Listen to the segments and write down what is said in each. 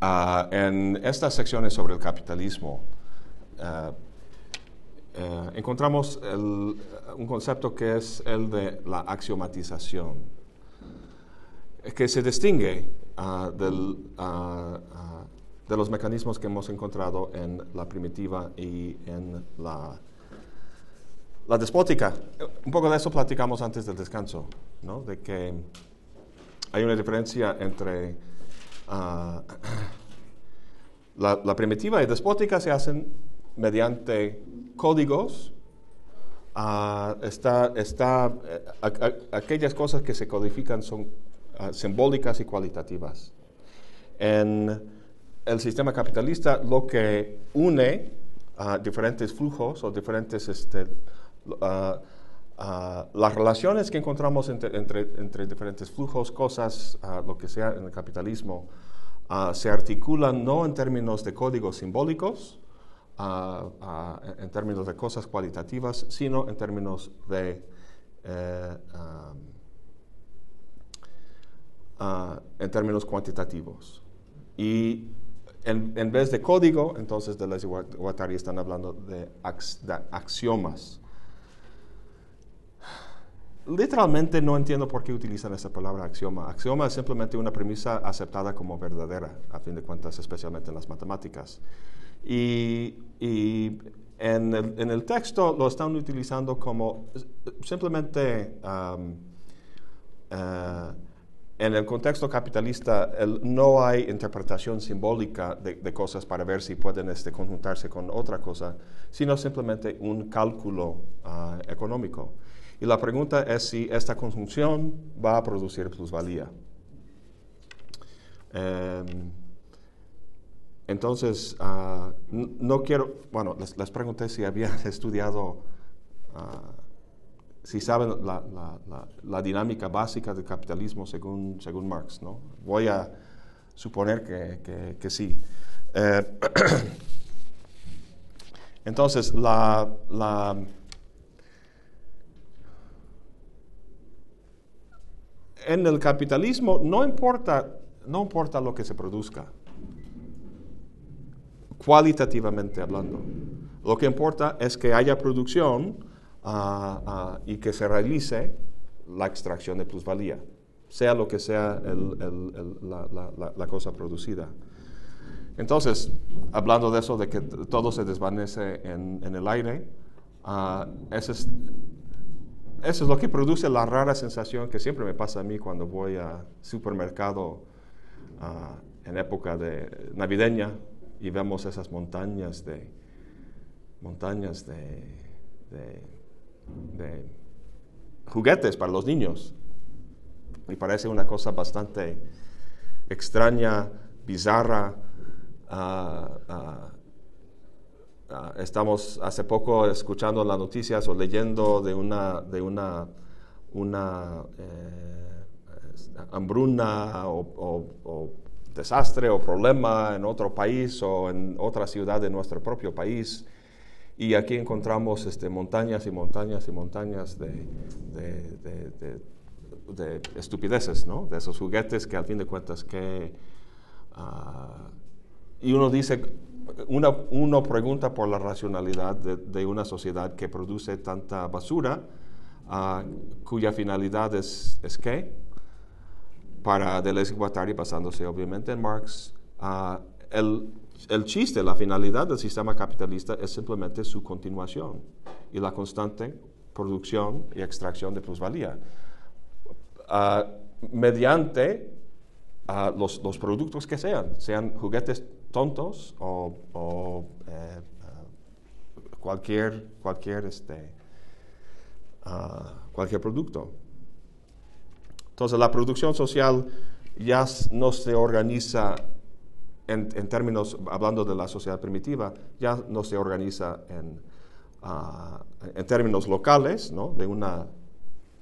Ah, en estas secciones sobre el capitalismo, ah, eh, encontramos el- un concepto que es el de la axiomatización, que se distingue ah, del, ah, de los mecanismos que hemos encontrado en la primitiva y en la, la despótica. Un poco de eso platicamos antes del descanso, ¿no? de que hay una diferencia entre ah, la, la primitiva y despótica se hacen mediante códigos. ah, está, está, eh, aquellas cosas que se codifican son ah, simbólicas y cualitativas. En el sistema capitalista lo que une diferentes flujos o diferentes este, ah, las relaciones que encontramos entre, entre, entre diferentes flujos, cosas, ah, lo que sea en el capitalismo, ah, se articulan no en términos de códigos simbólicos, en- términos de cosas cualitativas, sino en términos de eh, ah, en términos cuantitativos. Y en, en vez de código, entonces de les Guattari están hablando de, ax- de axiomas. Literalmente no entiendo por qué utilizan esa palabra axioma. Axioma es simplemente una premisa aceptada como verdadera, a fin de cuentas, especialmente en las matemáticas. Y, en, el, texto lo están utilizando como simplemente um, eh, en el contexto capitalista no hay interpretación simbólica de, de cosas para ver si pueden este, conjuntarse con otra cosa, sino simplemente un cálculo ah, económico. Y la pregunta es si esta conjunción va a producir plusvalía. Em, entonces, ah, no quiero, bueno, les, pregunté si habían estudiado ah, si saben la, dinámica básica del capitalismo según, según Marx, ¿no? Voy a suponer que, que- sí. Eh, entonces, la, en el capitalismo no importa, no importa lo que se produzca, cualitativamente hablando. Lo que importa es que haya producción ah, ah, y que se realice la extracción de plusvalía, sea lo que sea el- el- el- la, la- la- cosa producida. Entonces, hablando de eso, de que todo se desvanece en, en el aire, ah, eso, es, eso es lo que produce la rara sensación que siempre me pasa a mí cuando voy a supermercado ah, en época de navideña y vemos esas montañas de montañas de, de- juguetes para los niños. Me parece una cosa bastante extraña, bizarra. ah, ah, ah, estamos hace poco escuchando las noticias o leyendo de una, de una, una eh, hambruna o, o- o desastre o problema en otro país o en otra ciudad de nuestro propio país. Y aquí encontramos este, montañas y montañas y montañas de, de- de- de- de estupideces, ¿no? De esos juguetes que al fin de cuentas que... ah, y uno dice, una- uno pregunta por la racionalidad de, una sociedad que produce tanta basura, ah, cuya finalidad es, es qué? Para Deleuze y Guattari, basándose obviamente en Marx, ah, el, el chiste, la finalidad del sistema capitalista es simplemente su continuación y la constante producción y extracción de plusvalía. Ah, mediante ah, los, los productos que sean, sean juguetes tontos o, eh, ah, cualquier, cualquier, este, ah, cualquier producto. Entonces la producción social ya no se organiza en, en términos, hablando de la sociedad primitiva, ya no se organiza en, ah, en términos locales, ¿no? de una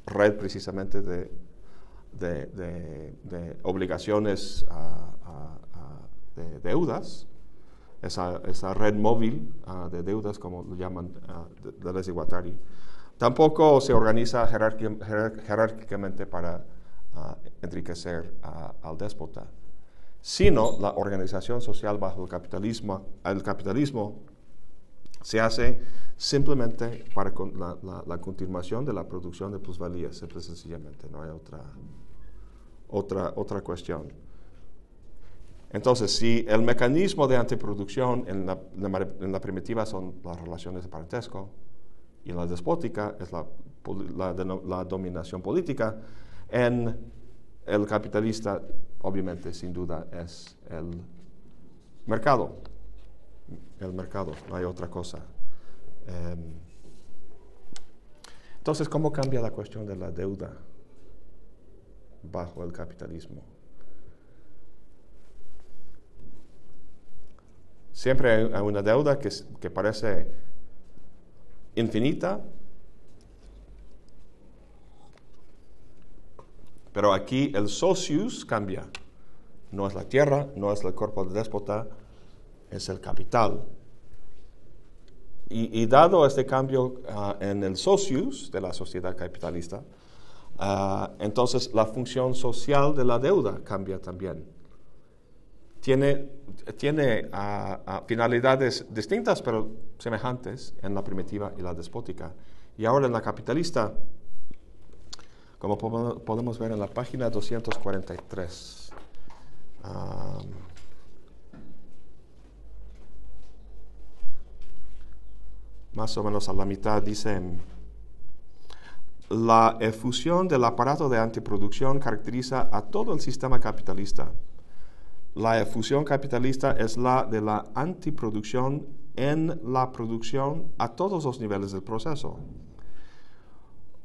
red precisamente de, de, de- obligaciones ah, de deudas, esa, esa red móvil ah, de deudas, como lo llaman ah, de, de. Tampoco se organiza jerárquicamente para ah, enriquecer al déspota, sino la organización social bajo el capitalismo, el capitalismo se hace simplemente para la, continuación de la producción de plusvalía, simple y sencillamente, no hay otra, otra, otra cuestión. Entonces, si el mecanismo de antiproducción en la, en la primitiva son las relaciones de parentesco y la despótica es la, la dominación política, en el capitalista, obviamente, sin duda, es el mercado el mercado, no hay otra cosa. Em, entonces, ¿cómo cambia la cuestión de la deuda bajo el capitalismo? Siempre hay una deuda que, que parece infinita, pero aquí el socius cambia. No es la tierra, no es el cuerpo del déspota, es el capital. Y, dado este cambio ah, en el socius de la sociedad capitalista, ah, entonces la función social de la deuda cambia también. Tiene, tiene ah, finalidades distintas pero semejantes en la primitiva y la despótica. Y ahora en la capitalista, como podemos ver en la página 243, más o menos a la mitad, dice, la efusión del aparato de antiproducción caracteriza a todo el sistema capitalista. La efusión capitalista es la de la antiproducción en la producción a todos los niveles del proceso.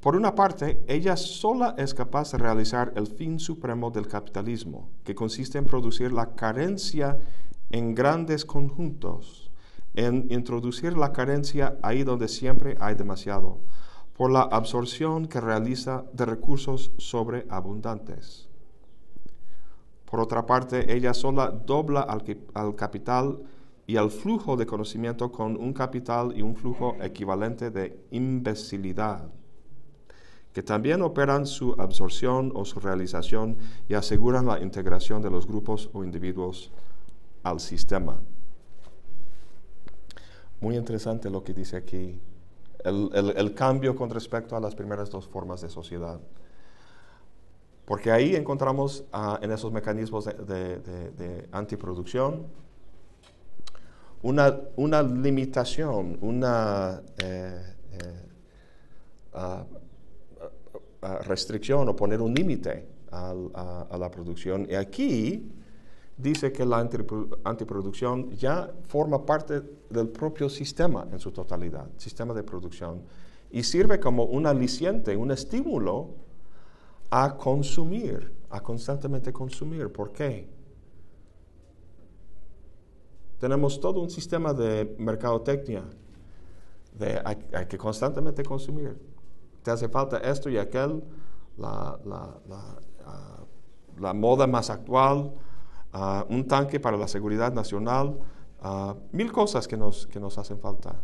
Por una parte, ella sola es capaz de realizar el fin supremo del capitalismo, que consiste en producir la carencia en grandes conjuntos en introducir la carencia ahí donde siempre hay demasiado, por la absorción que realiza de recursos sobreabundantes. Por otra parte, ella sola dobla al, al capital y al flujo de conocimiento con un capital y un flujo equivalente de imbecilidad, que también operan su absorción o su realización y aseguran la integración de los grupos o individuos al sistema. Muy interesante lo que dice aquí, el, cambio con respecto a las primeras dos formas de sociedad. Porque ahí encontramos ah, en esos mecanismos de, antiproducción una, una limitación, una eh, eh, ah, restricción o poner un límite a, a, la producción. Y aquí dice que la antiproducción ya forma parte del propio sistema en su totalidad, sistema de producción, y sirve como un aliciente, un estímulo a consumir, a constantemente consumir. ¿Por qué? Tenemos todo un sistema de mercadotecnia, de hay, que constantemente consumir. Te hace falta esto y aquel, la, ah, moda más actual, un tanque para la seguridad nacional, mil cosas que nos, que nos hacen falta.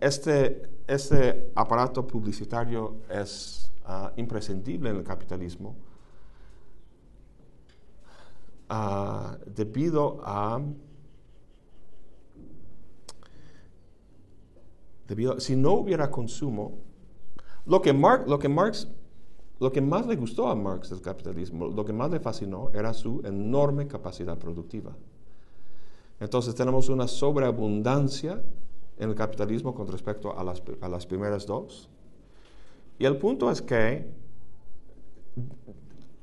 este, este aparato publicitario es imprescindible en el capitalismo debido a debido, si no hubiera consumo, lo que, lo que Marx lo que más le gustó a Marx del capitalismo, lo que más le fascinó, era su enorme capacidad productiva. Entonces tenemos una sobreabundancia en el capitalismo con respecto a las, primeras dos. Y el punto es que,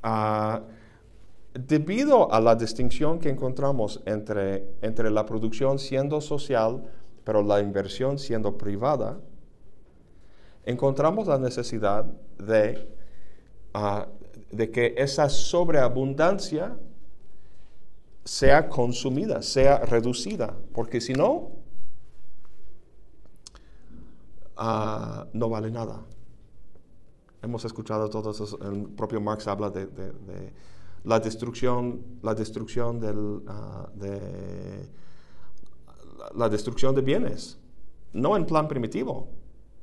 ah, debido a la distinción que encontramos entre, entre la producción siendo social, pero la inversión siendo privada, encontramos la necesidad de Ah, de que esa sobreabundancia sea consumida, sea reducida, porque si no, ah, no vale nada. Hemos escuchado todos, el propio Marx habla de, la destrucción, la destrucción del, ah, de la destrucción de bienes, no en plan primitivo,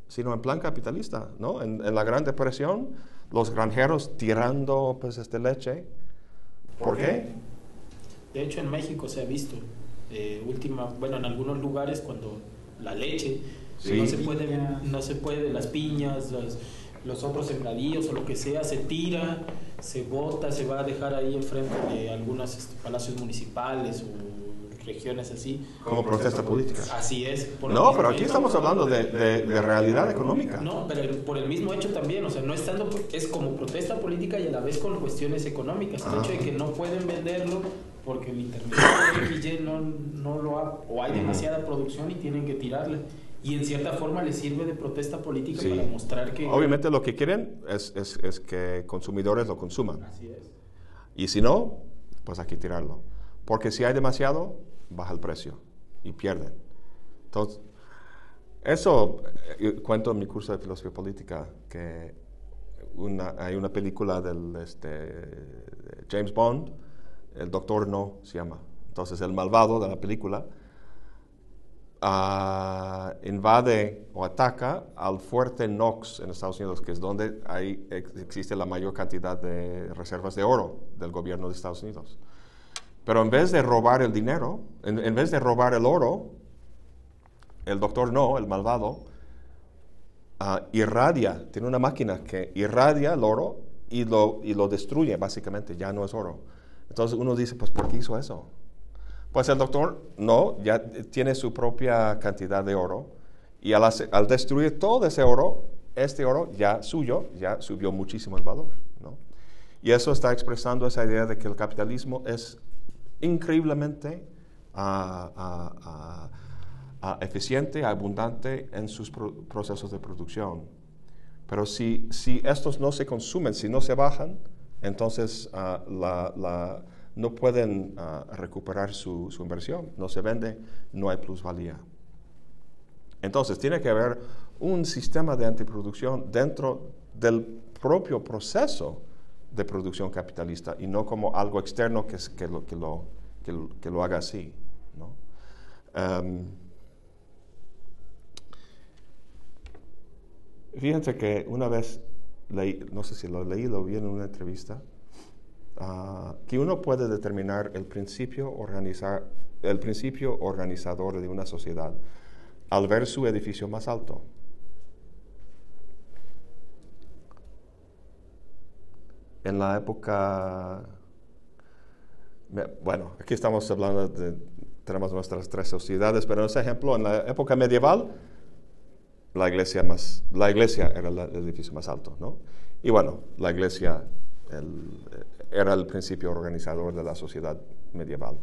sino en plan capitalista, ¿no? En, en la Gran Depresión, los granjeros tirando pues, este leche ¿Por qué? De hecho, en México se ha visto, eh, última, bueno, en algunos lugares cuando la leche Sí. no se puede, no se puede, las piñas, los, los otros sembradíos o lo que sea, se tira, se bota, se va a dejar ahí enfrente de algunos este, palacios municipales o regiones así. Como protesta política. Así es. No, pero aquí hecho. estamos hablando de, de- de realidad económica. No, pero por el mismo hecho también, o sea, no estando, es como protesta política y a la vez con cuestiones económicas. El Ah. hecho de que no pueden venderlo porque el intermediario no, no lo ha, o hay demasiada producción y tienen que tirarle. Y en cierta forma les sirve de protesta política Sí. para mostrar que... Obviamente lo que quieren es, es- es que consumidores lo consuman. Así es. Y si no, pues hay que tirarlo. Porque si hay demasiado, baja el precio y pierden. Entonces, eso eh, cuento en mi curso de filosofía política, que una- hay una película del este, James Bond, el Doctor No se llama. Entonces el malvado de la película ah, invade o ataca al fuerte Knox en Estados Unidos, que es donde hay, ex- existe la mayor cantidad de reservas de oro del gobierno de Estados Unidos. Pero en vez de robar el dinero, en, en vez de robar el oro, el doctor no, el malvado, ah, irradia, tiene una máquina que irradia el oro y lo, y lo destruye, básicamente, ya no es oro. Entonces uno dice, pues ¿por qué hizo eso? Pues el doctor no, ya tiene su propia cantidad de oro y al, destruir todo ese oro, este oro ya suyo, ya subió muchísimo el valor. ¿no? Y eso está expresando esa idea de que el capitalismo es increíblemente ah, ah, ah, eficiente, abundante en sus pro- procesos de producción. Pero si, si estos no se consumen, si no se bajan, entonces la- no pueden ah, recuperar su, su inversión, no se vende, no hay plusvalía. Entonces tiene que haber un sistema de antiproducción dentro del propio proceso de producción capitalista y no como algo externo que, que, lo, que, lo, que, lo- que lo haga así. ¿no? Em, Fíjense que una vez leí, no sé si lo leí, lo vi en una entrevista, ah, que uno puede determinar el principio, organizar, el principio organizador de una sociedad al ver su edificio más alto. En la época, bueno, aquí estamos hablando de, tenemos nuestras tres sociedades, pero en ese ejemplo, en la época medieval, la iglesia, más, la iglesia era el edificio más alto, ¿no? Y bueno, la iglesia el- era el principio organizador de la sociedad medieval,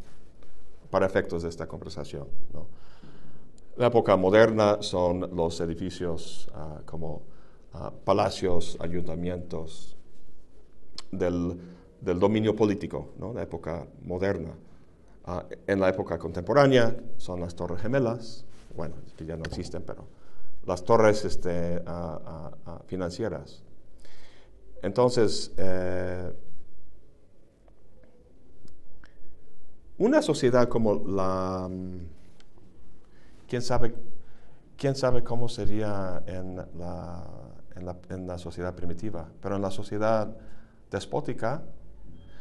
para efectos de esta conversación. La época moderna son los edificios ah, como ah, palacios, ayuntamientos del, dominio político. La época moderna. Ah, en la época contemporánea son las torres gemelas, bueno, que ya no existen, pero las torres este, financieras. Entonces, eh, una sociedad como la... mm, ¿Quién sabe, quién sabe cómo sería en la, en, la, en la sociedad primitiva? Pero en la sociedad despótica,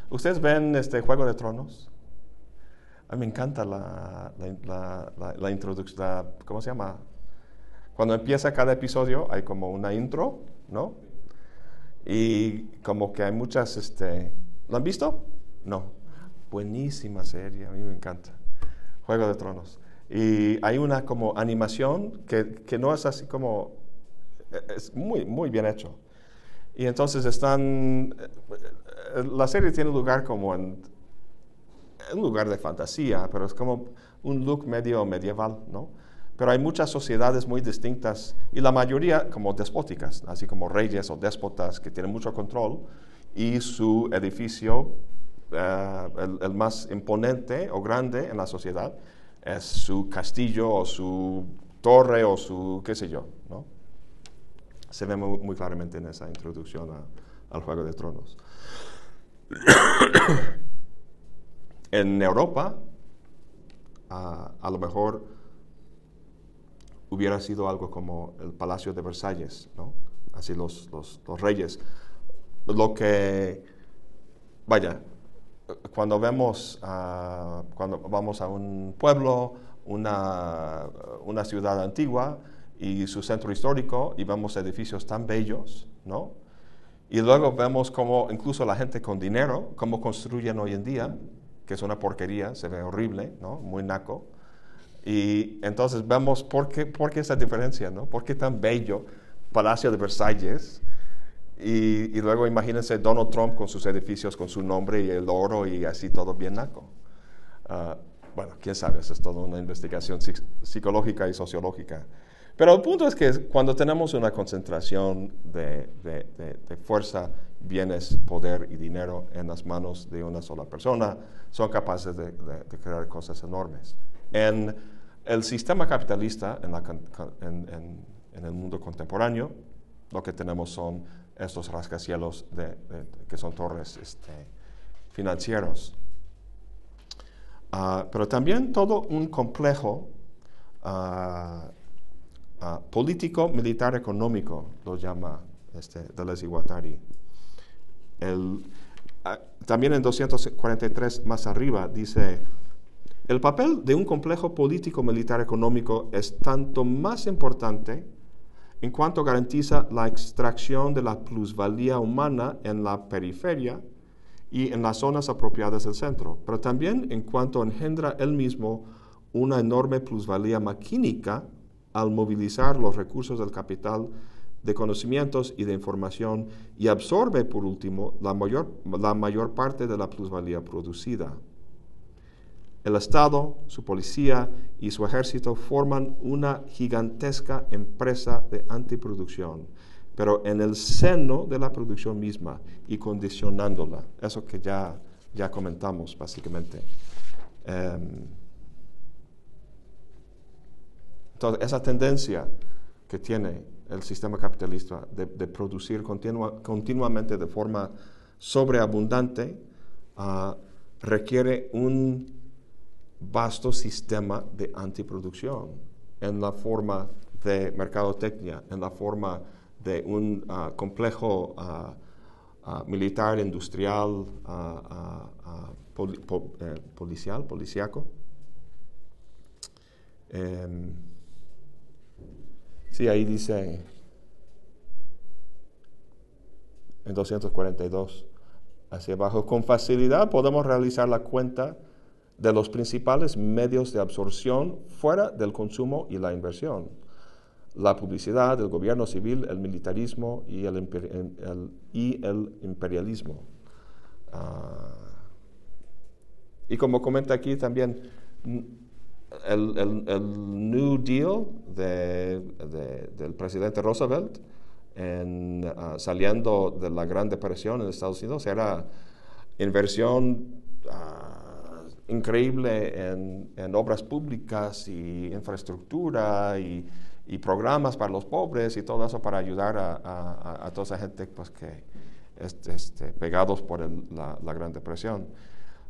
¿ustedes ven este Juego de Tronos? A mí me encanta la, la, la, introducción, ¿cómo se llama? Cuando empieza cada episodio hay como una intro, ¿no? Y como que hay muchas, este, ¿lo han visto? No. Buenísima serie, a mí me encanta. Juego de Tronos. Y hay una como animación que, que no es así como, es muy, muy bien hecho. Y entonces están, eh, la serie tiene lugar como en, un lugar de fantasía, pero es como un look medio medieval, ¿no? Pero hay muchas sociedades muy distintas y la mayoría como despóticas, así como reyes o déspotas que tienen mucho control y su edificio, eh, el, el más imponente o grande en la sociedad, es su castillo o su torre o su qué sé yo, ¿no? Se ve muy, muy claramente en esa introducción a- al Juego de Tronos. En Europa, a, lo mejor hubiera sido algo como el Palacio de Versalles, ¿no? Así los, los, los reyes. Lo que, vaya, cuando vemos, ah, cuando vamos a un pueblo, una, una ciudad antigua y su centro histórico y vemos edificios tan bellos, ¿no? Y luego vemos cómo incluso la gente con dinero, cómo construyen hoy en día, que es una porquería, se ve horrible, ¿no? Muy naco. Y entonces vemos por qué, por qué esa diferencia, ¿no? ¿Por qué tan bello Palacio de Versalles? Y, y, luego imagínense Donald Trump con sus edificios, con su nombre y el oro y así todo bien naco. Uh, bueno, quién sabe, eso es toda una investigación psicológica y sociológica. Pero el punto es que cuando tenemos una concentración de, fuerza, bienes, poder y dinero en las manos de una sola persona, son capaces de, crear cosas enormes. En el sistema capitalista, en, el mundo contemporáneo, lo que tenemos son estos rascacielos que son torres este, financieros. Ah, pero también todo un complejo uh, político, militar, económico, lo llama este, Deleuze Guattari. también en 243 más arriba dice, el papel de un complejo político, militar, económico es tanto más importante en cuanto garantiza la extracción de la plusvalía humana en la periferia y en las zonas apropiadas del centro, pero también en cuanto engendra él mismo una enorme plusvalía maquínica al movilizar los recursos del capital de conocimientos y de información y absorbe, por último, la mayor, la mayor parte de la plusvalía producida. El Estado, su policía y su ejército forman una gigantesca empresa de antiproducción, pero en el seno de la producción misma y condicionándola. Eso que ya, ya comentamos básicamente. Em, entonces, esa tendencia que tiene el sistema capitalista de, producir continuamente de forma sobreabundante ah, requiere un vasto sistema de antiproducción en la forma de mercadotecnia, en la forma de un ah, complejo ah, militar, industrial, eh, policial, policiaco. Em, Sí, ahí dice en 242 hacia abajo, con facilidad podemos realizar la cuenta de los principales medios de absorción fuera del consumo y la inversión. La publicidad, el gobierno civil, el militarismo y el, imperialismo. Ah, y como comenta aquí también, el, New Deal del presidente Roosevelt, ah, saliendo de la Gran Depresión en Estados Unidos, era inversión ah, increíble en, obras públicas y infraestructura y, programas para los pobres y todo eso para ayudar a, toda esa gente pues, que este, pegados por la, la, Gran Depresión.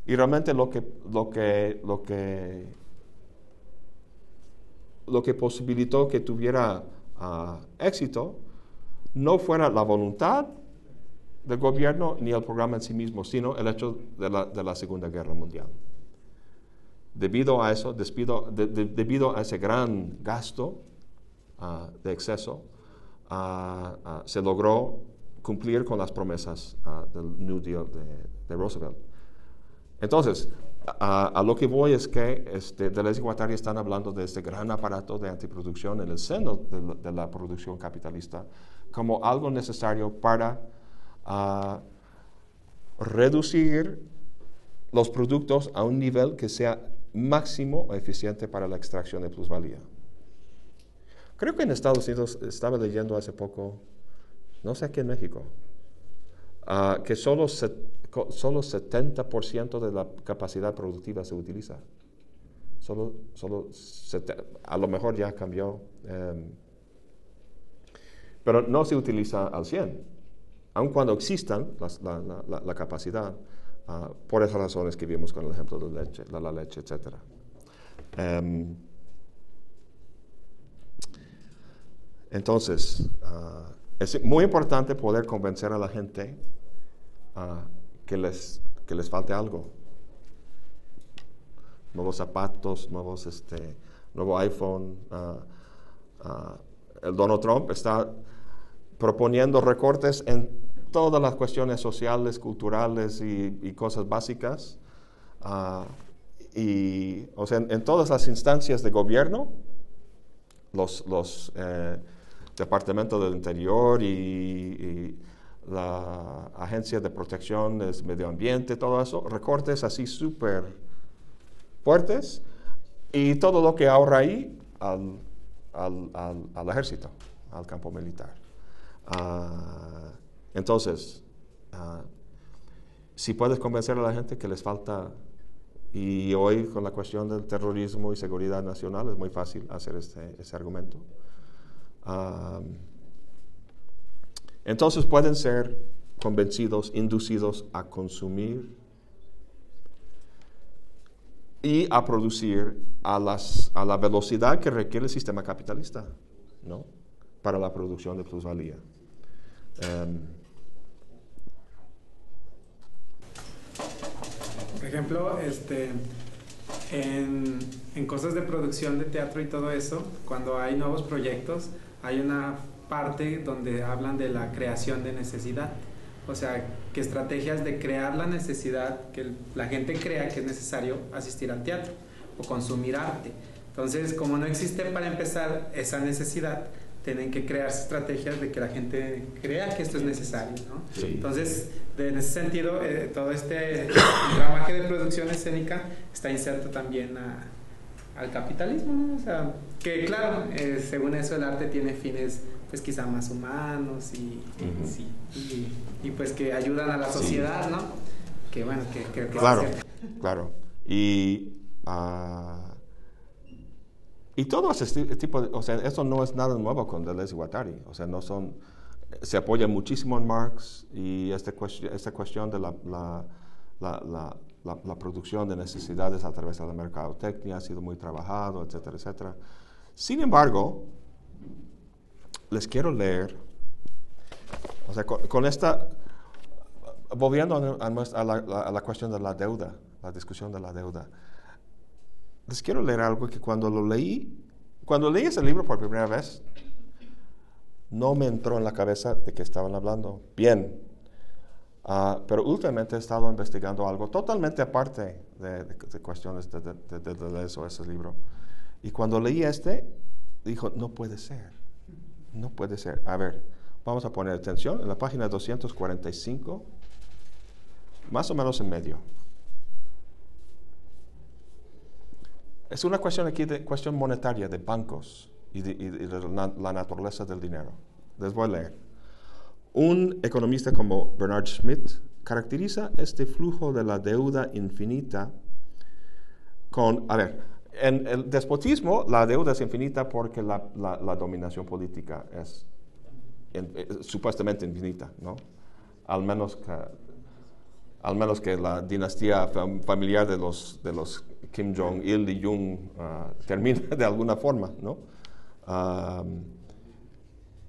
Y realmente lo que, lo que, lo que lo que posibilitó que tuviera ah, éxito no fuera la voluntad del gobierno ni el programa en sí mismo, sino el hecho de la, Segunda Guerra Mundial. Debido a eso, debido a ese gran gasto ah, de exceso, ah, se logró cumplir con las promesas del New Deal de, de Roosevelt. Entonces, a, lo que voy es que este, Deleuze y Guattari están hablando de este gran aparato de antiproducción en el seno de, la producción capitalista como algo necesario para ah, reducir los productos a un nivel que sea máximo eficiente para la extracción de plusvalía. Creo que en Estados Unidos estaba leyendo hace poco, no sé aquí en México, ah, que solo se solo 70% de la capacidad productiva se utiliza. Solo, solo a lo mejor ya cambió, em, pero no se utiliza al 100, aun cuando existan la, capacidad, ah, por esas razones que vimos con el ejemplo de la leche, la, leche etc. Em, entonces, ah, es muy importante poder convencer a la gente uh, que les, que les falte algo. nuevos zapatos, nuevos, este, nuevo iPhone. ah, ah, el Donald Trump está proponiendo recortes en todas las cuestiones sociales, culturales y, y cosas básicas. Ah, y, o sea, en, en todas las instancias de gobierno, los, los eh, departamentos del interior y, y la agencia de protección del medio ambiente, todo eso, recortes así súper fuertes y todo lo que ahorra ahí al, al, al, al ejército, al campo militar. Ah, entonces, ah, si puedes convencer a la gente que les falta, y hoy con la cuestión del terrorismo y seguridad nacional es muy fácil hacer este, ese argumento. Entonces pueden ser convencidos, inducidos a consumir y a producir a, las, a la velocidad que requiere el sistema capitalista, ¿no? Para la producción de plusvalía. Em, Por ejemplo, este, en, en cosas de producción de teatro y todo eso, cuando hay nuevos proyectos, hay una parte donde hablan de la creación de necesidad. O sea, que estrategias de crear la necesidad, que la gente crea que es necesario asistir al teatro o consumir arte. Entonces, como no existe para empezar esa necesidad, tienen que crearse estrategias de que la gente crea que esto es necesario, ¿no? Sí. Entonces, de- en ese sentido, eh, todo este ramaje de producción escénica está inserto también a- al capitalismo, ¿no? O sea, que claro, eh, según eso el arte tiene fines, pues quizá más humanos y, Ujú. sí, y, y, pues que ayudan a la Sí. sociedad, ¿no? Que bueno, que, que, que Claro, claro. Y, ah, y todo ese esti- tipo de, o sea, eso no es nada nuevo con Deleuze y Guattari. O sea, no son, se apoya muchísimo en Marx y esta, cuestión, esta cuestión de la, la, la, la- producción de necesidades a través de la mercadotecnia ha sido muy trabajado, etcétera, etcétera. Sin embargo, les quiero leer, o sea, con, con esta, volviendo a, a nuestra- a a la cuestión de la deuda, la discusión de la deuda, les quiero leer algo que cuando lo leí, cuando leí ese libro por primera vez, no me entró en la cabeza de qué estaban hablando. Bien, Ah, pero últimamente he estado investigando algo totalmente aparte de, de- de cuestiones de, ese libro. Y cuando leí este, dijo, no puede ser, no puede ser. A ver, vamos a poner atención en la página 245, más o menos en medio. Es una cuestión aquí de cuestión monetaria de bancos y de, la, naturaleza del dinero. Les voy a leer. Un economista como Bernard Schmidt caracteriza este flujo de la deuda infinita con, a ver, en el despotismo la deuda es infinita porque la, la- la dominación política es en- eh, supuestamente infinita, ¿no? Al menos que, al menos que la dinastía fam- familiar de los, de los Kim Jong-il y Jung ah, termine de alguna forma, ¿no?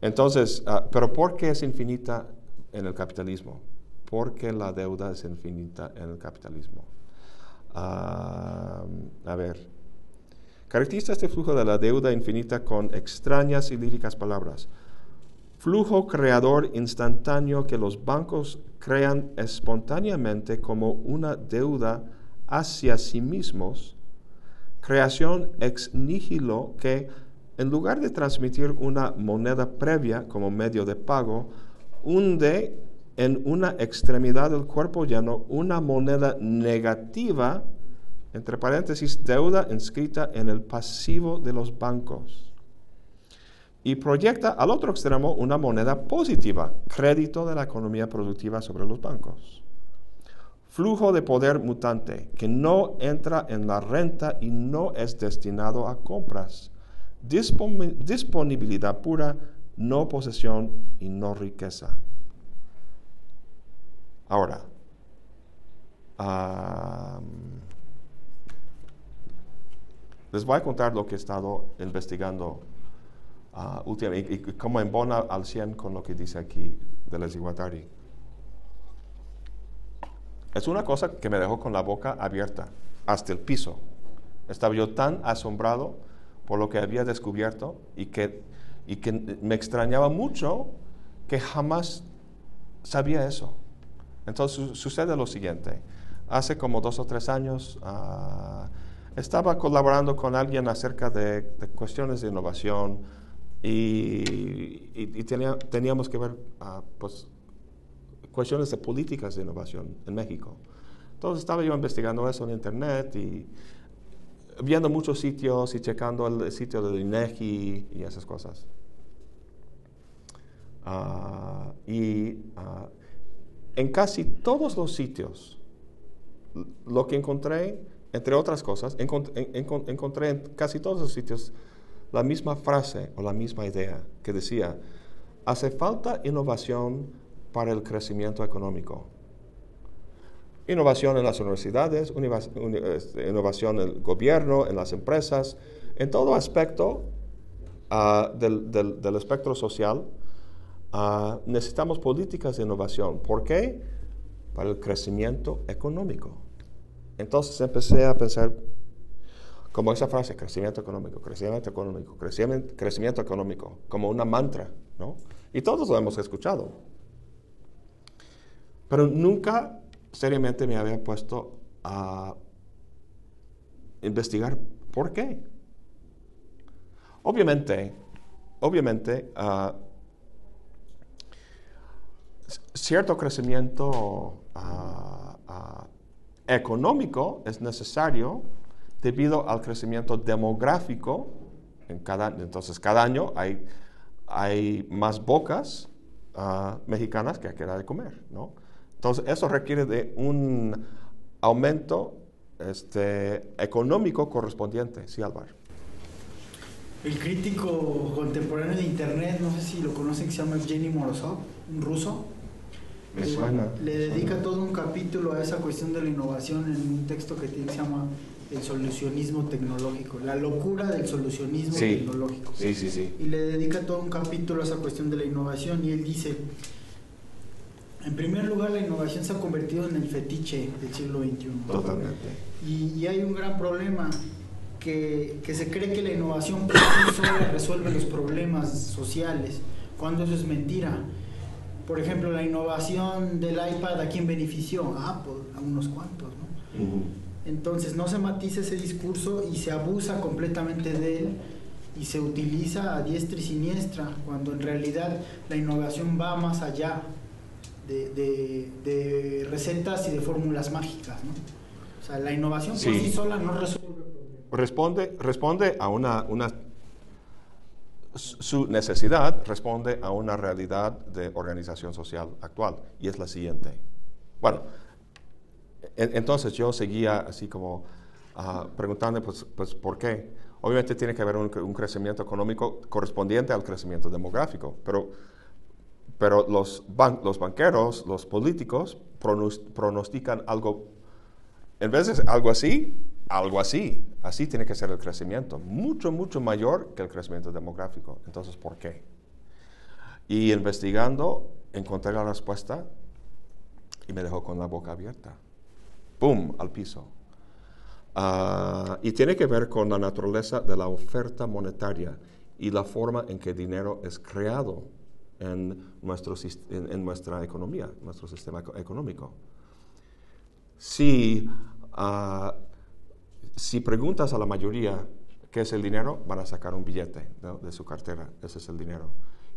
Entonces, ah, ¿pero por qué es infinita en el capitalismo? Porque la deuda es infinita en el capitalismo. A ver, caracteriza este flujo de la deuda infinita con extrañas y líricas palabras. Flujo creador instantáneo que los bancos crean espontáneamente como una deuda hacia sí mismos. Creación ex nihilo que, en lugar de transmitir una moneda previa como medio de pago, hunde en una extremidad del cuerpo llano una moneda negativa, entre paréntesis, deuda inscrita en el pasivo de los bancos y proyecta al otro extremo una moneda positiva, crédito de la economía productiva sobre los bancos. Flujo de poder mutante que no entra en la renta y no es destinado a compras. Disponi- disponibilidad pura, no posesión y no riqueza. Ahora, les voy a contar lo que he estado investigando ah, últimamente y, y cómo embona al 100 con lo que dice aquí de les Guattari. Es una cosa que me dejó con la boca abierta hasta el piso. Estaba yo tan asombrado por lo que había descubierto y que, y que me extrañaba mucho que jamás sabía eso. Entonces sucede lo siguiente. Hace como dos o tres años ah, estaba colaborando con alguien acerca de, cuestiones de innovación y, teníamos que ver ah, pues, cuestiones de políticas de innovación en México. Entonces estaba yo investigando eso en internet y viendo muchos sitios y checando el sitio del INEGI y esas cosas. Ah, y en casi todos los sitios, lo que encontré, entre otras cosas, encontré en casi todos los sitios la misma frase o la misma idea que decía, hace falta innovación para el crecimiento económico. Innovación en las universidades, este, innovación en el gobierno, en las empresas, en todo aspecto ah, del espectro social Ah, necesitamos políticas de innovación. ¿Por qué? Para el crecimiento económico. Entonces empecé a pensar, como esa frase, crecimiento económico, crecimiento económico, crecimiento, crecimiento económico, como una mantra, ¿no? Y todos lo hemos escuchado. Pero nunca seriamente me había puesto a investigar por qué. Obviamente, obviamente, uh, cierto crecimiento ah, ah, económico es necesario debido al crecimiento demográfico. En cada, entonces, cada año hay, hay más bocas ah, mexicanas que hay que de comer. ¿no? Entonces, eso requiere de un aumento este, económico correspondiente. Sí, Álvaro. El crítico contemporáneo de Internet, no sé si lo conocen, que se llama Evgeny Morozov, un ruso, le dedica todo un capítulo a esa cuestión de la innovación en un texto que tiene, se llama El solucionismo tecnológico, la locura del solucionismo tecnológico. Sí, sí, sí. Y le dedica todo un capítulo a esa cuestión de la innovación y él dice, en primer lugar, la innovación se ha convertido en el fetiche del siglo XXI. Totalmente. Y, hay un gran problema, que, que, se cree que la innovación por sí sola resuelve los problemas sociales, cuando eso es mentira por ejemplo, la innovación del iPad, ¿a quién benefició? A Apple, a unos cuantos, ¿no? Entonces no se matiza ese discurso y se abusa completamente de él y se utiliza a diestra y siniestra, cuando en realidad la innovación va más allá de, recetas y de fórmulas mágicas, ¿no? O sea, la innovación por sí sola no resuelve Responde, responde a una, una su necesidad responde a una realidad de organización social actual y es la siguiente. Bueno, entonces yo seguía así como uh, preguntando, pues, pues, ¿por qué? Obviamente tiene que haber un, crecimiento económico correspondiente al crecimiento demográfico, pero, pero los, los banqueros, los políticos pronostican algo, en vez de algo así, algo así. Así tiene que ser el crecimiento, mucho, mucho mayor que el crecimiento demográfico. Entonces, ¿por qué? Y investigando, encontré la respuesta y me dejó con la boca abierta. ¡Pum! Al piso. Ah, y tiene que ver con la naturaleza de la oferta monetaria y la forma en que dinero es creado en, nuestro, en, nuestra economía, nuestro sistema económico. Si uh, si preguntas a la mayoría qué es el dinero, van a sacar un billete de su cartera. Ese es el dinero.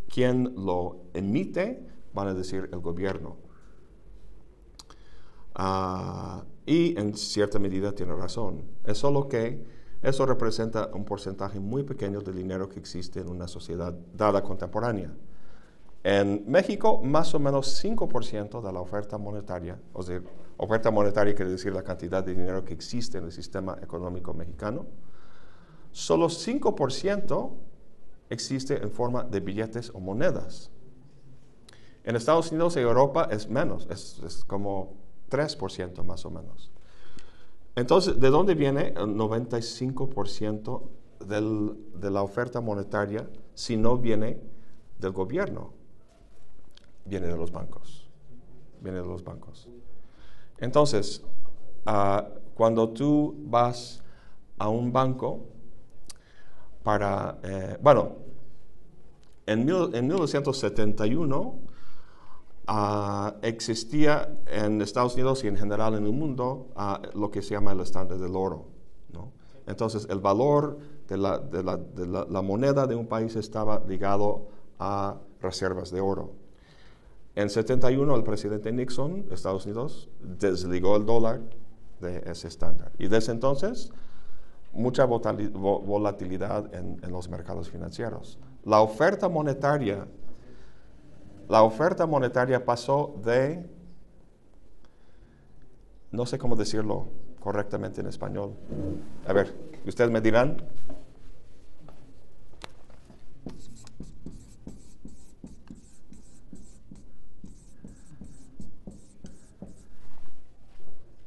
¿Quién lo emite? Van a decir el gobierno. Ah, y en cierta medida tiene razón. Es solo que eso representa un porcentaje muy pequeño del dinero que existe en una sociedad dada contemporánea. En México, más o menos 5% de la oferta monetaria, o sea, oferta monetaria quiere decir la cantidad de dinero que existe en el sistema económico mexicano, solo 5% existe en forma de billetes o monedas. En Estados Unidos y Europa es menos, es, como 3% más o menos. Entonces, ¿de dónde viene el 95% de la oferta monetaria si no viene del gobierno? Viene de los bancos. Viene de los bancos. Entonces, ah, cuando tú vas a un banco para, eh, bueno, en, 1971 ah, existía en Estados Unidos y en general en el mundo ah, lo que se llama el estándar del oro. Entonces, el valor de la, moneda de un país estaba ligado a reservas de oro. En 71 el presidente Nixon, Estados Unidos, desligó el dólar de ese estándar. Y desde entonces, mucha volatilidad en, los mercados financieros. La oferta monetaria, la oferta monetaria pasó de, no sé cómo decirlo, correctamente en español. A ver, ustedes me dirán.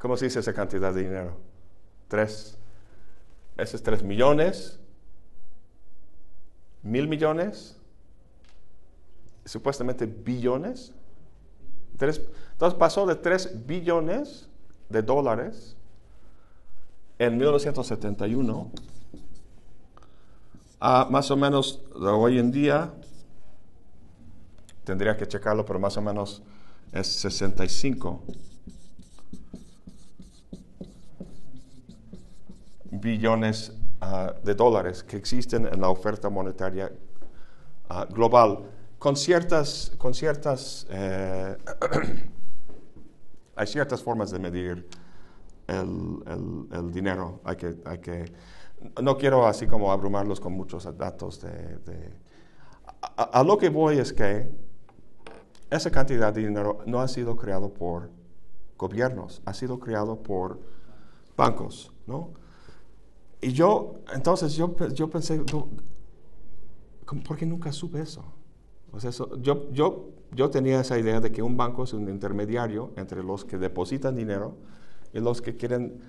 ¿Cómo se dice esa cantidad de dinero? Tres. Esos tres millones. Mil millones. Supuestamente billones. entonces pasó de tres billones de dólares en 1971 a más o menos hoy en día, tendría que checarlo, pero más o menos es 65 billones ah, de dólares que existen en la oferta monetaria ah, global, con ciertas, con ciertas eh, hay ciertas formas de medir el, dinero. Hay que, hay que, no quiero así como abrumarlos con muchos datos de... a, lo que voy es que esa cantidad de dinero no ha sido creado por gobiernos, ha sido creado por bancos, ¿no? Y yo, entonces, yo, yo pensé, ¿por qué nunca supe eso? O sea, yo, yo, yo tenía esa idea de que un banco es un intermediario entre los que depositan dinero y los que quieren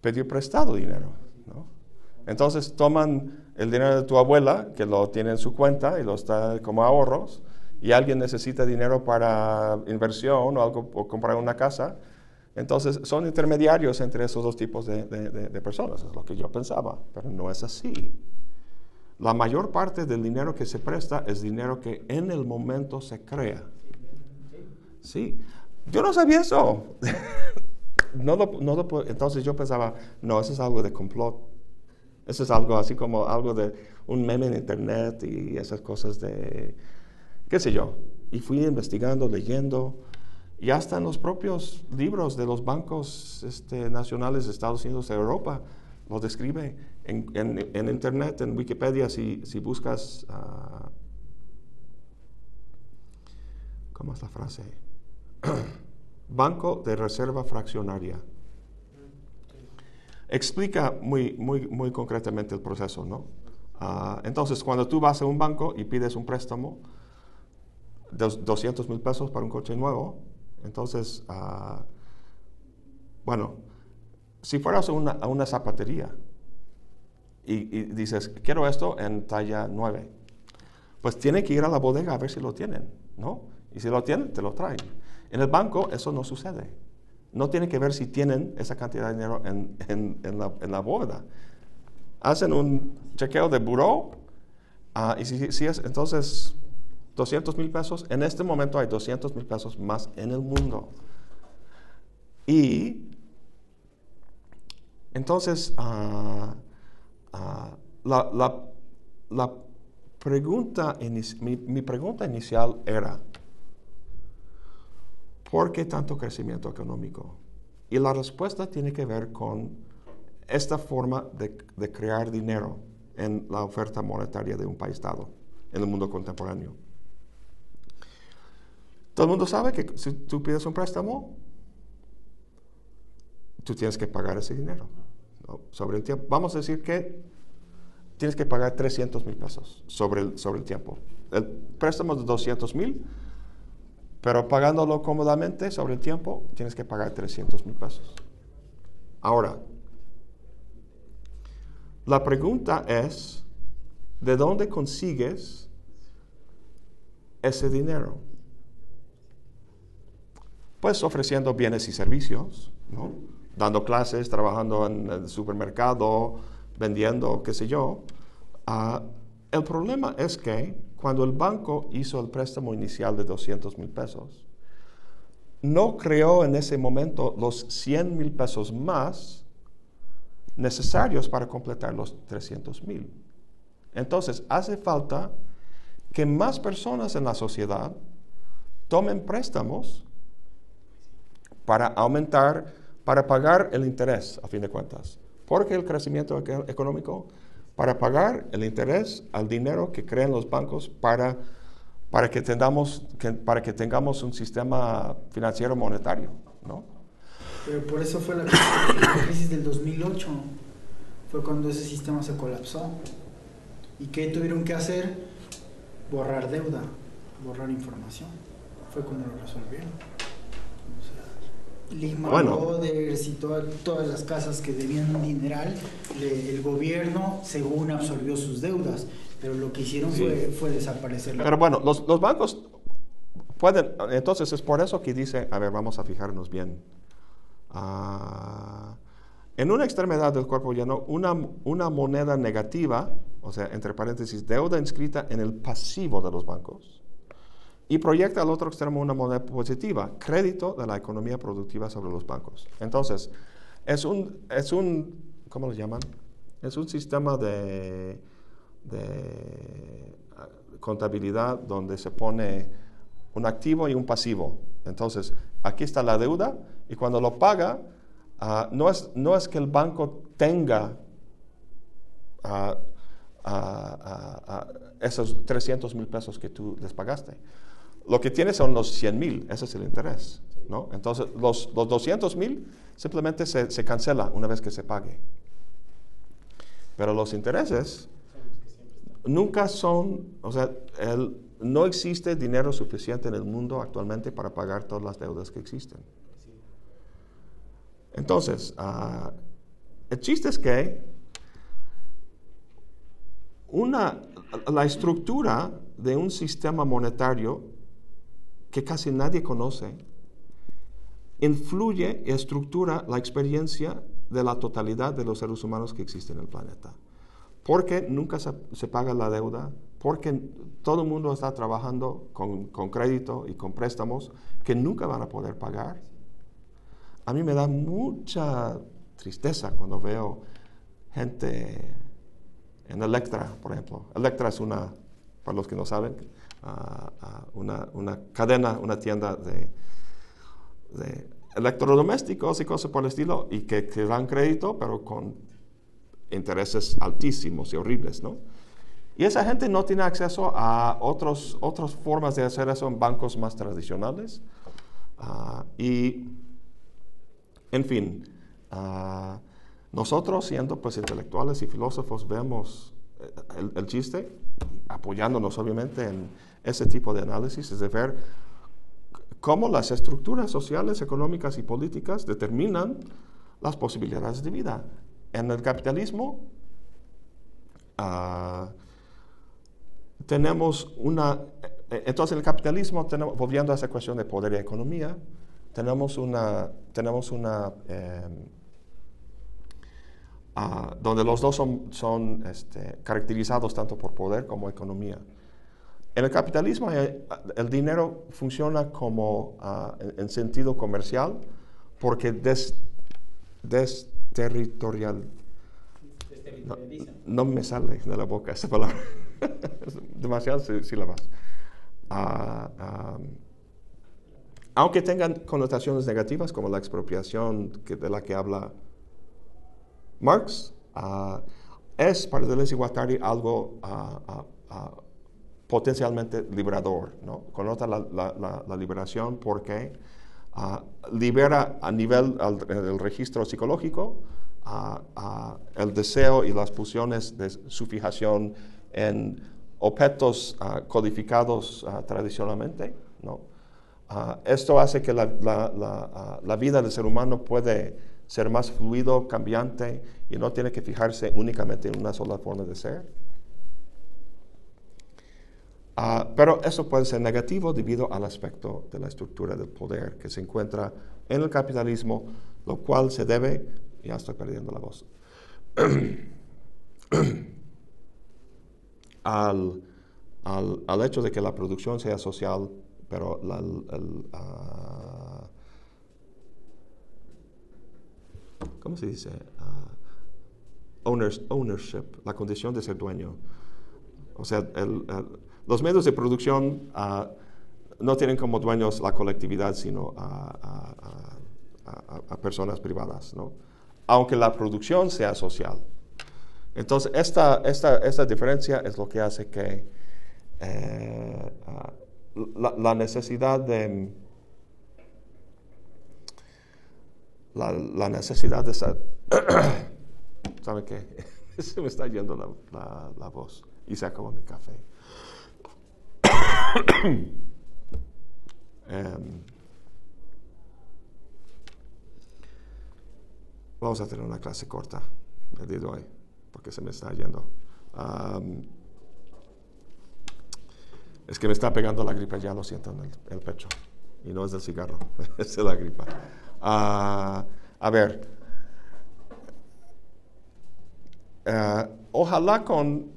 pedir prestado dinero. ¿no? Entonces toman el dinero de tu abuela, que lo tiene en su cuenta y lo está como ahorros, y alguien necesita dinero para inversión o algo, o comprar una casa. Entonces son intermediarios entre esos dos tipos de, de personas, es lo que yo pensaba, pero no es así. La mayor parte del dinero que se presta es dinero que en el momento se crea. Sí, yo no sabía eso. no no entonces yo pensaba, no, eso es algo de complot. Eso es algo así como algo de un meme en internet y esas cosas de, qué sé yo. Y fui investigando, leyendo, y hasta en los propios libros de los bancos este, nacionales de Estados Unidos de Europa lo describe en, en, internet, en Wikipedia, si, si buscas, uh, ¿cómo es la frase? Banco de Reserva Fraccionaria. Explica muy, muy, muy concretamente el proceso, ¿no? Ah, entonces, cuando tú vas a un banco y pides un préstamo de 200 mil pesos para un coche nuevo, entonces, uh, bueno, si fueras a una, zapatería y, dices, quiero esto en talla 9, pues tiene que ir a la bodega a ver si lo tienen, ¿no? Y si lo tienen, te lo traen. En el banco eso no sucede. No tiene que ver si tienen esa cantidad de dinero en, en, la, en la, bóveda. Hacen un chequeo de buró ah, y si, si, es entonces 200 mil pesos, en este momento hay 200 mil pesos más en el mundo. Y entonces ah, la, la, pregunta, mi, mi pregunta inicial era, ¿Por qué tanto crecimiento económico? Y la respuesta tiene que ver con esta forma de, crear dinero en la oferta monetaria de un país dado, en el mundo contemporáneo. Todo el mundo sabe que si tú pides un préstamo, tú tienes que pagar ese dinero. Sobre el tiempo. Vamos a decir que tienes que pagar 300 mil pesos sobre el, sobre el tiempo. El préstamo de 200 mil pero pagándolo cómodamente sobre el tiempo, tienes que pagar 300 mil pesos. Ahora, la pregunta es, ¿de dónde consigues ese dinero? Pues ofreciendo bienes y servicios, dando clases, trabajando en el supermercado, vendiendo, qué sé yo. Ah, el problema es que cuando el banco hizo el préstamo inicial de 200 mil pesos, no creó en ese momento los 100 mil pesos más necesarios para completar los 300 mil. Entonces, hace falta que más personas en la sociedad tomen préstamos para aumentar, para pagar el interés, a fin de cuentas. Porque el crecimiento económico, para pagar el interés al dinero que crean los bancos para, para, que, tengamos, para que tengamos un sistema financiero monetario, ¿no? Pero por eso fue la crisis del 2008, fue cuando ese sistema se colapsó. ¿Y qué tuvieron que hacer? Borrar deuda, borrar información. Fue cuando lo resolvieron. Lehman Brothers y todas las casas que debían un dineral, el gobierno, según absorbió sus deudas, pero lo que hicieron fue, fue desaparecer. Pero bueno, los, los, bancos pueden, entonces es por eso que dice, a ver, vamos a fijarnos bien. Ah, en una extremidad del cuerpo lleno, una, una moneda negativa, o sea, entre paréntesis, deuda inscrita en el pasivo de los bancos y proyecta al otro extremo una moneda positiva, crédito de la economía productiva sobre los bancos. Entonces, es un, es un ¿cómo lo llaman? Es un sistema de, ah, contabilidad donde se pone un activo y un pasivo. Entonces, aquí está la deuda y cuando lo paga, uh, no, es, no es que el banco tenga uh, esos 300 mil pesos que tú les pagaste lo que tiene son los 100 mil, ese es el interés. ¿no? Entonces, los, los 200 mil simplemente se, se, cancela una vez que se pague. Pero los intereses nunca son, o sea, el, no existe dinero suficiente en el mundo actualmente para pagar todas las deudas que existen. Entonces, uh, el chiste es que una, la estructura de un sistema monetario que casi nadie conoce, influye y estructura la experiencia de la totalidad de los seres humanos que existen en el planeta. Porque nunca se, paga la deuda, porque todo el mundo está trabajando con, con, crédito y con préstamos que nunca van a poder pagar. A mí me da mucha tristeza cuando veo gente en Electra, por ejemplo. Electra es una, para los que no saben, una, una, cadena, una tienda de, de, electrodomésticos y cosas por el estilo, y que, te dan crédito, pero con intereses altísimos y horribles, ¿no? Y esa gente no tiene acceso a otros, otras formas de hacer eso en bancos más tradicionales. Uh, y, en fin, uh, nosotros siendo pues intelectuales y filósofos vemos el, el, chiste, apoyándonos obviamente en, ese tipo de análisis, es de ver cómo las estructuras sociales, económicas y políticas determinan las posibilidades de vida. En el capitalismo uh, tenemos una... Entonces en el capitalismo, tenemos, volviendo a esa cuestión de poder y economía, tenemos una... Tenemos una eh, uh, donde los dos son, son este, caracterizados tanto por poder como economía. En el capitalismo eh, el dinero funciona como uh, en, sentido comercial porque des, desterritorial. No, no, me sale de la boca esa palabra. Demasiadas sílabas. Uh, aunque tengan connotaciones negativas como la expropiación que, de la que habla Marx, uh, es para Deleuze y Guattari algo potencialmente liberador. ¿no? Connota la, liberación porque libera a nivel del registro psicológico el deseo y las pulsiones de su fijación en objetos codificados tradicionalmente. ¿no? esto hace que la, vida del ser humano puede ser más fluido, cambiante y no tiene que fijarse únicamente en una sola forma de ser. Ah, pero eso puede ser negativo debido al aspecto de la estructura del poder que se encuentra en el capitalismo, lo cual se debe, ya estoy perdiendo la voz, al, al, al hecho de que la producción sea social, pero la, el, ah, ¿cómo se dice? Ah, owners- ownership, la condición de ser dueño. O sea, el- el- los medios de producción ah, no tienen como dueños la colectividad, sino a, a- a- a- a personas privadas, ¿no? Aunque la producción sea social. Entonces, esta, esta, esta diferencia es lo que hace que eh, ah, la, la necesidad de la, la necesidad de estar ¿saben qué? se me está yendo la, la- la voz y se acabó mi café Em, vamos a tener una clase corta el día de hoy porque se me está yendo Am, es que me está pegando la gripe, ya lo siento en el, el pecho. Y no es del cigarro, es de la gripa. Ah, a ver. Eh, ojalá con.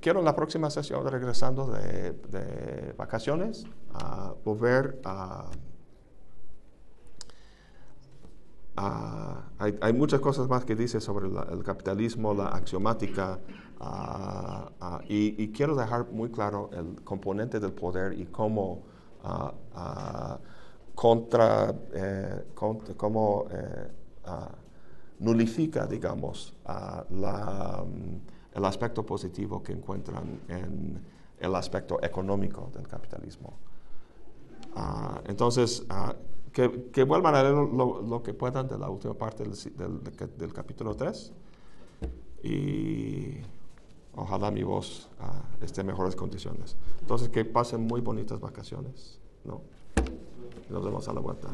Quiero en la próxima sesión, regresando de, de vacaciones, a volver a. hay, hay muchas cosas más que dice sobre la- el capitalismo, la axiomática, ah, ah, y, y quiero dejar muy claro el componente del poder y cómo contra, eh, cont- cómo eh, ah, nulifica, digamos, la, mm, el aspecto positivo que encuentran en el aspecto económico del capitalismo. Ah, entonces, ah, que, que vuelvan a leer lo, lo que puedan de la última parte del, del- capítulo 3 y ojalá mi voz esté en mejores condiciones. Entonces, que pasen muy bonitas vacaciones. ¿no? Nos vemos a la vuelta.